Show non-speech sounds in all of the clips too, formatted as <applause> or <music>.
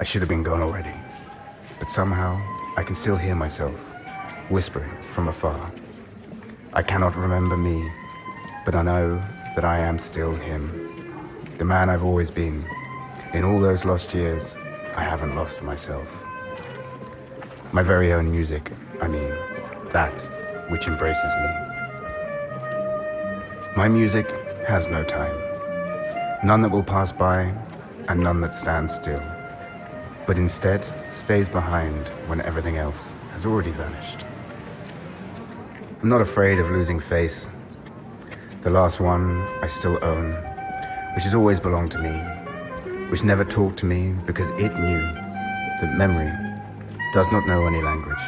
I should have been gone already. But somehow, I can still hear myself, whispering from afar. I cannot remember me, but I know that I am still him. The man I've always been. In all those lost years, I haven't lost myself. My very own music, I mean, that which embraces me. My music has no time, none that will pass by, and none that stands still, but instead stays behind when everything else has already vanished. I'm not afraid of losing face. The last one I still own, which has always belonged to me, which never talked to me because it knew that memory does not know any language,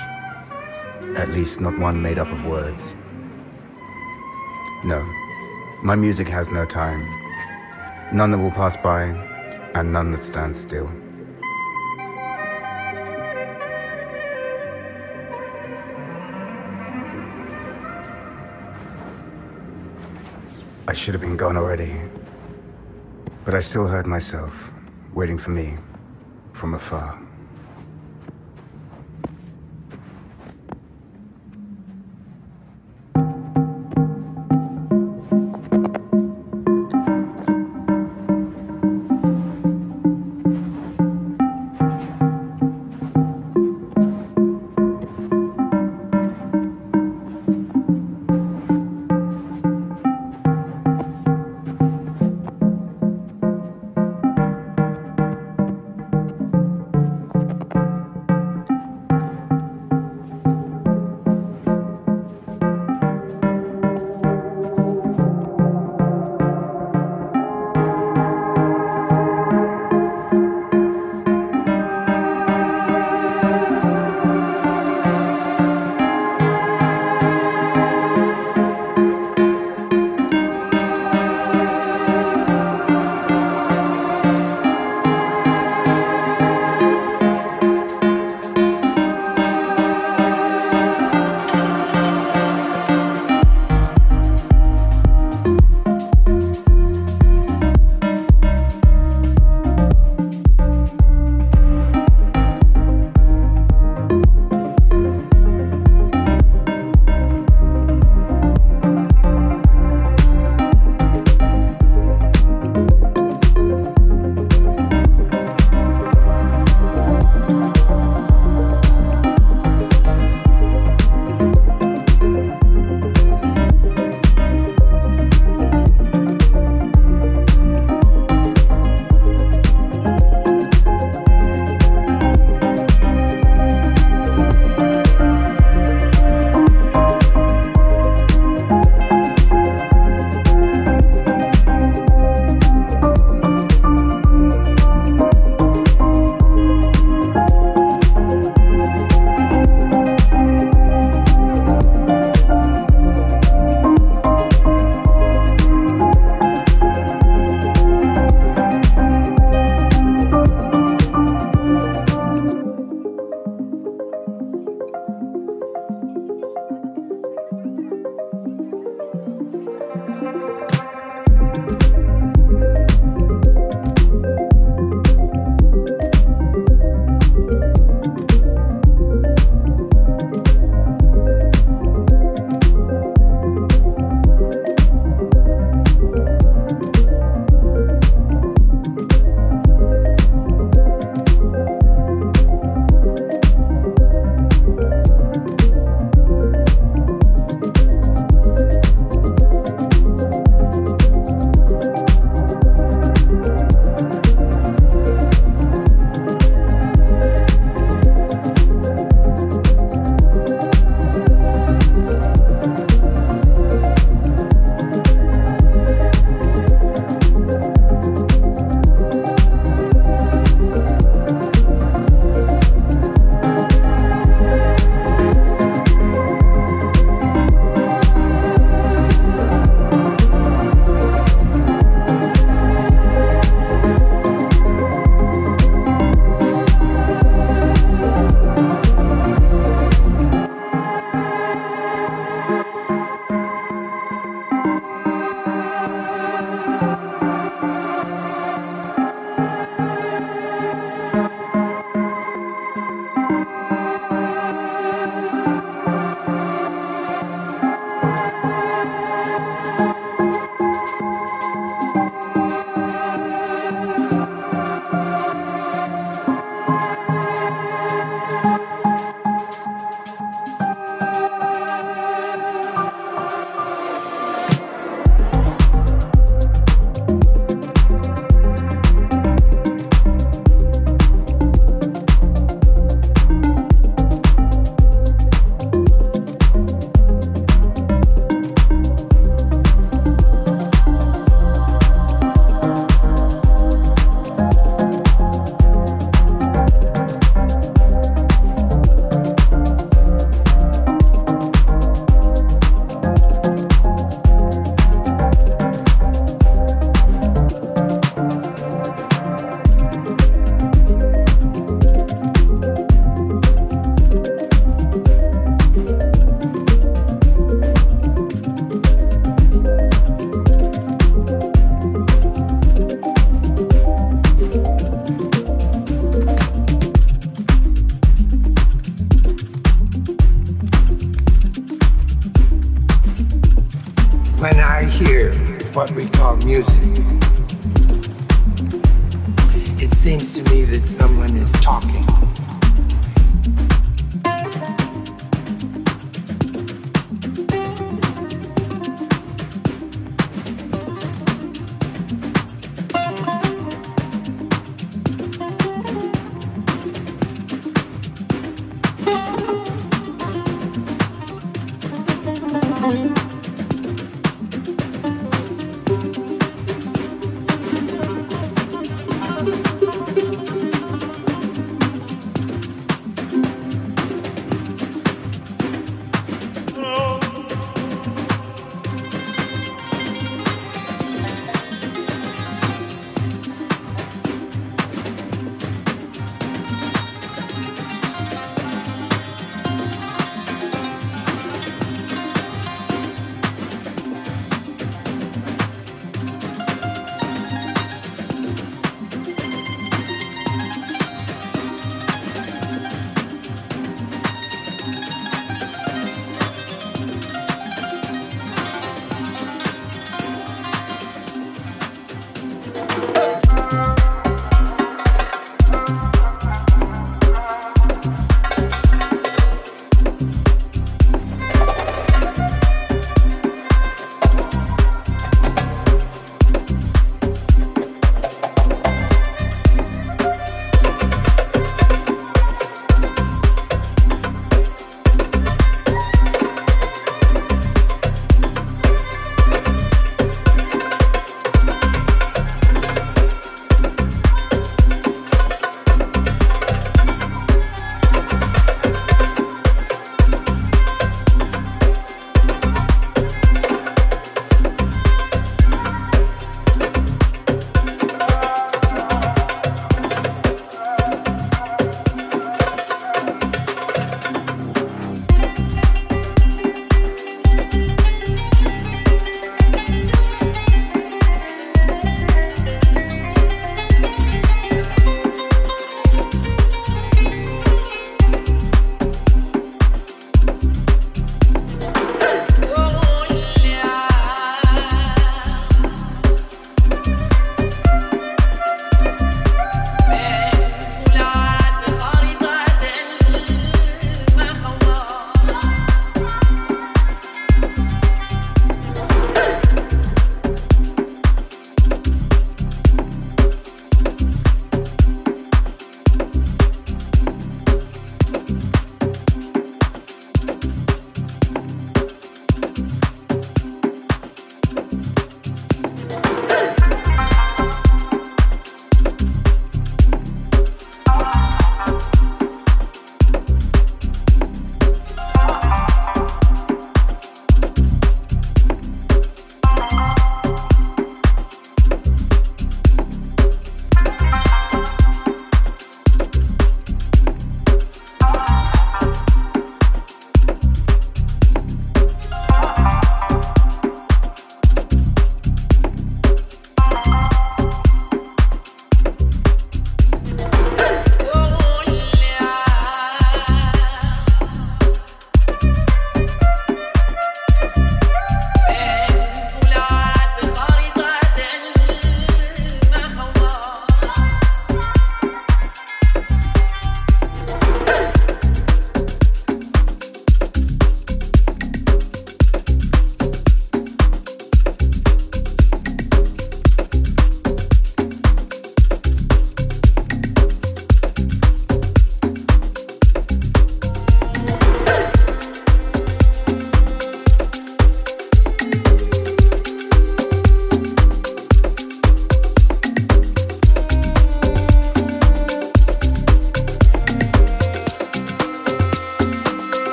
at least not one made up of words. No, my music has no time, none that will pass by, and none that stands still. I should have been gone already, but I still heard myself waiting for me from afar.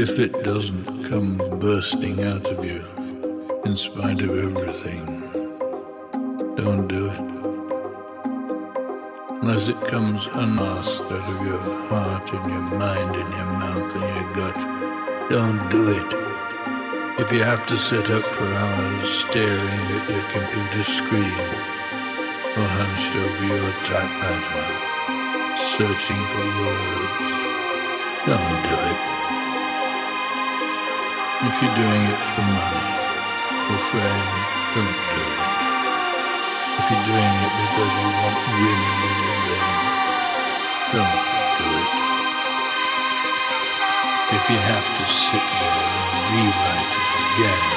If it doesn't come bursting out of you in spite of everything, don't do it. Unless it comes unasked out of your heart and your mind and your mouth and your gut, don't do it. If you have to sit up for hours staring at your computer screen or hunched over your typewriter, searching for words, don't do it. If you're doing it for money, for fame, don't do it. If you're doing it because you want women in your bed, don't do it. If you have to sit there and rewrite it again,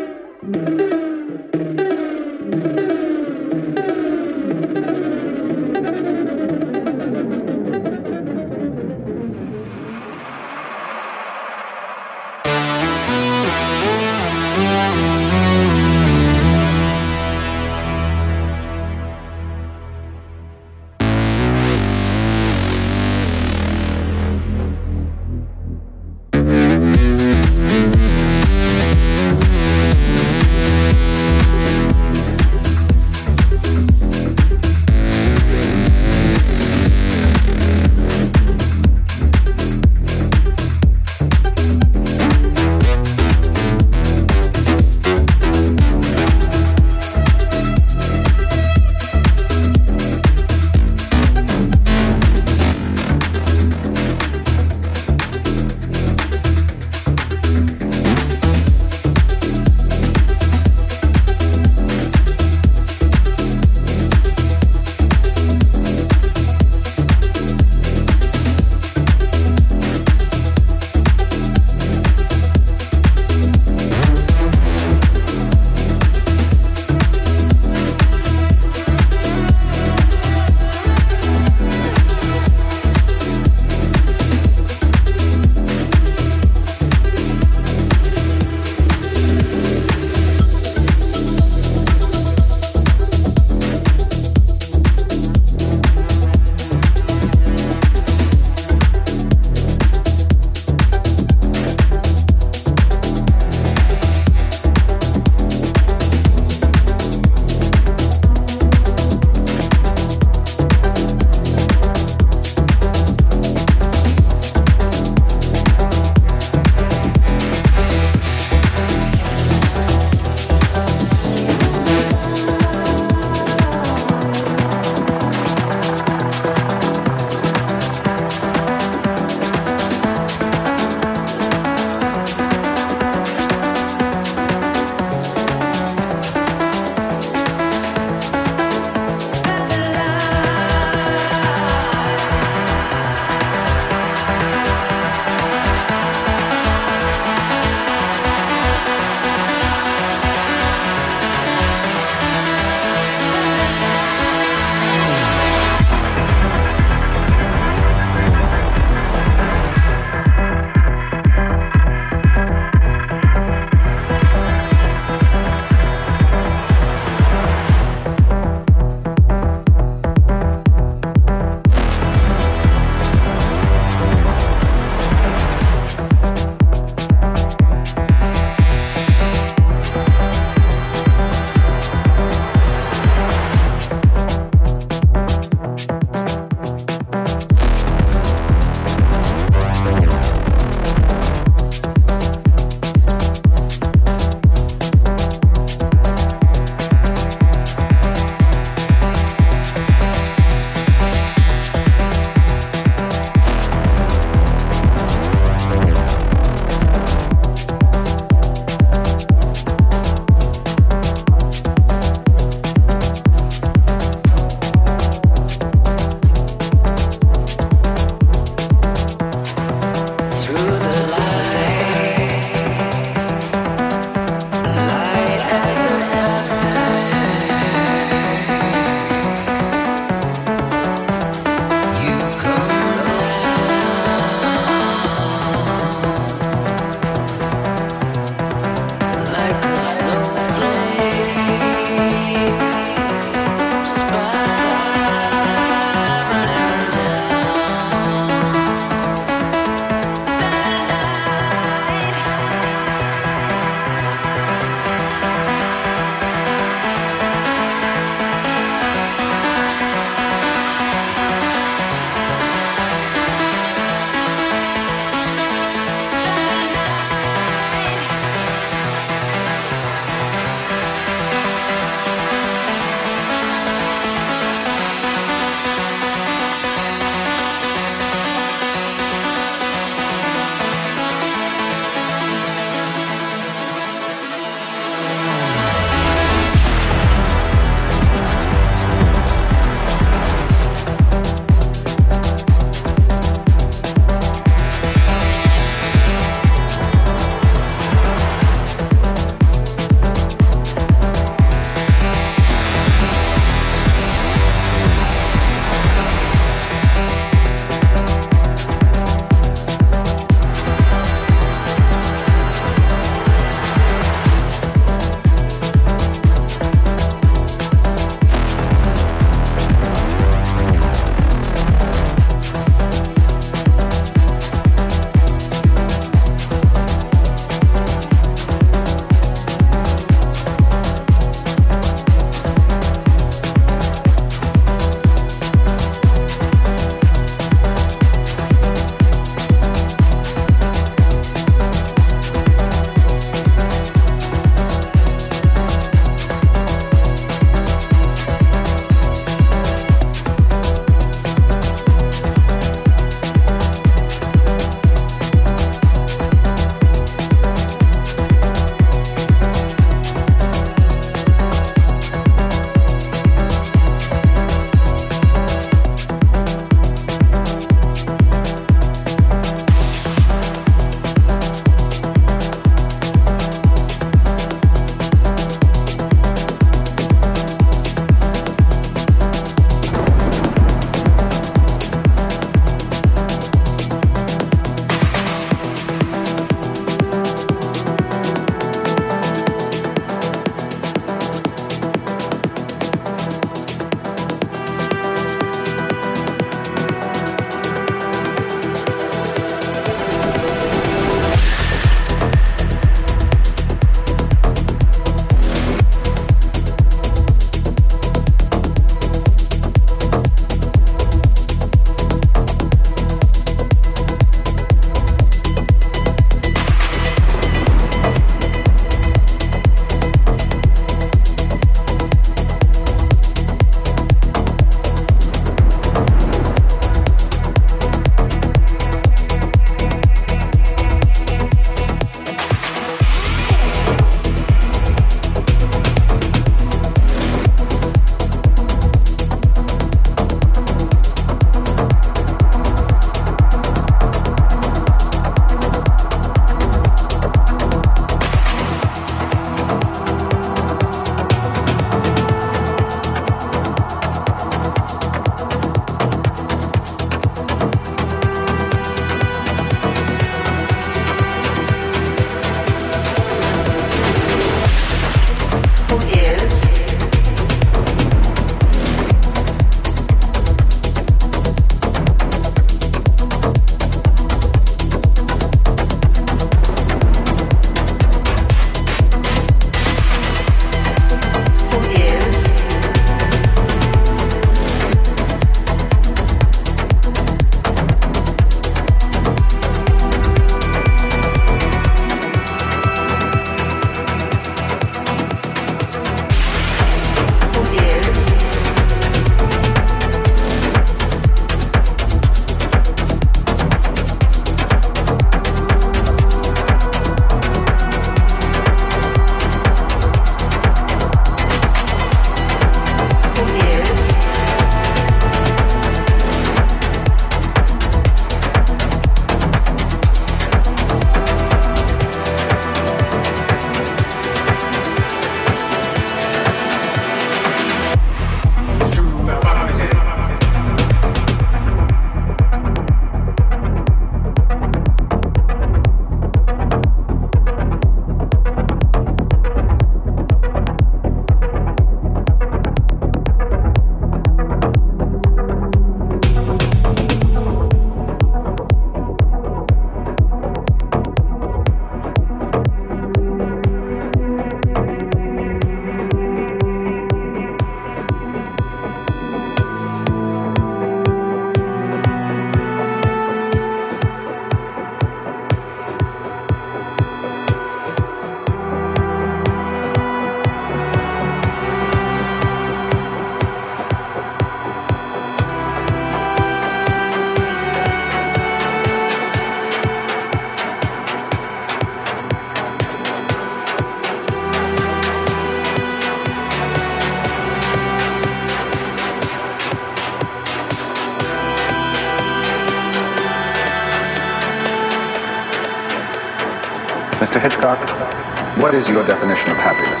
Hitchcock, what is your definition of happiness?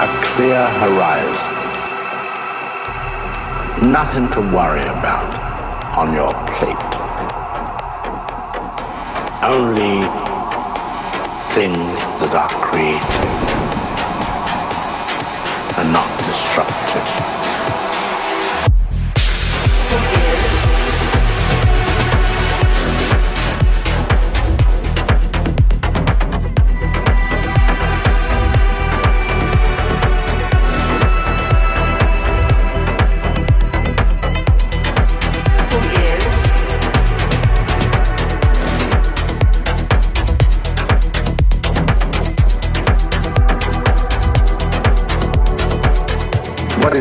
A clear horizon. Nothing to worry about on your plate. Only things that are creative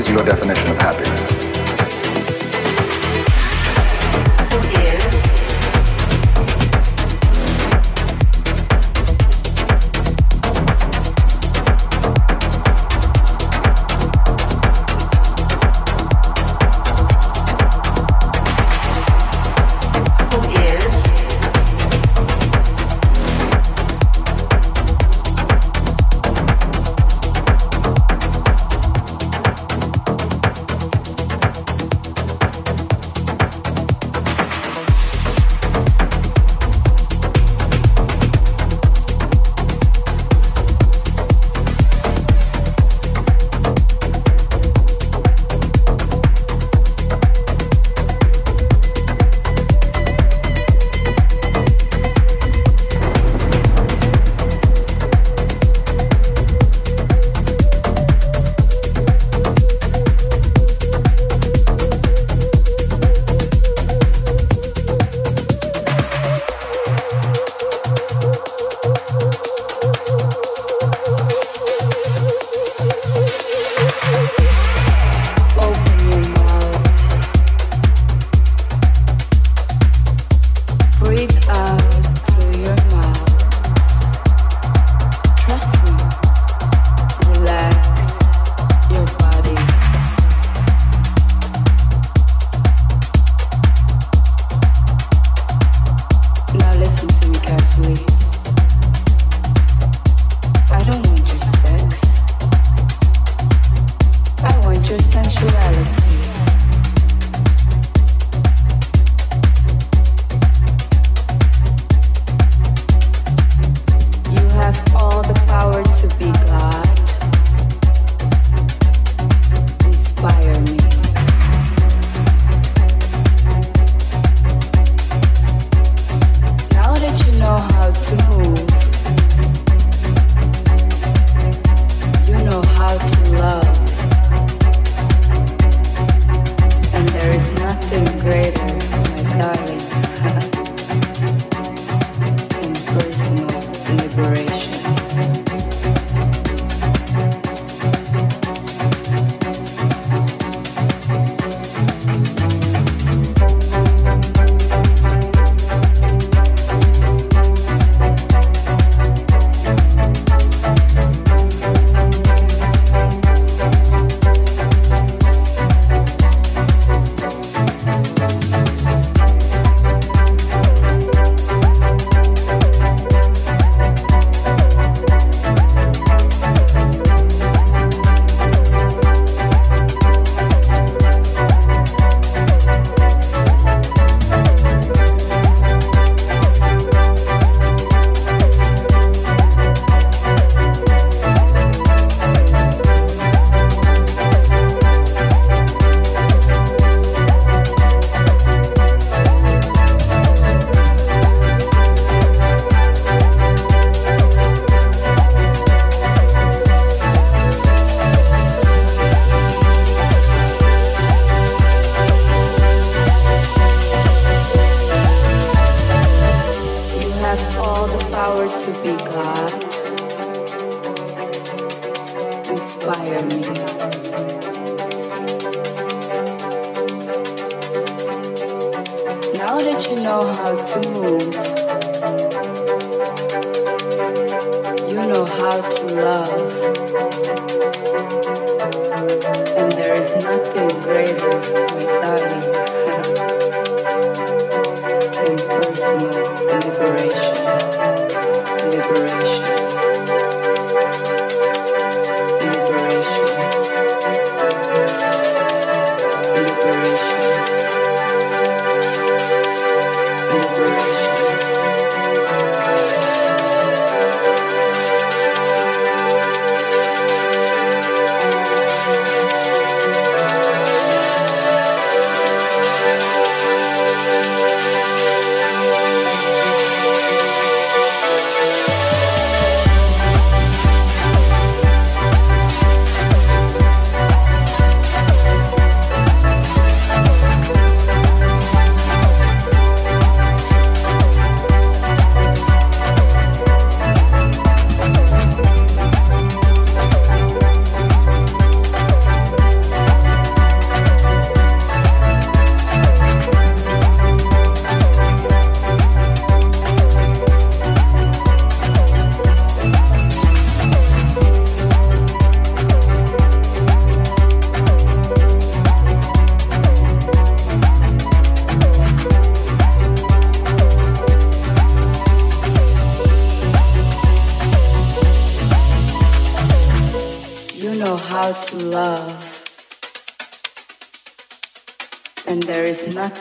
your definition of happiness?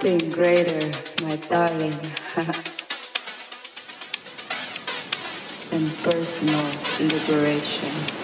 Nothing greater, my darling, <laughs> than personal liberation. Liberation.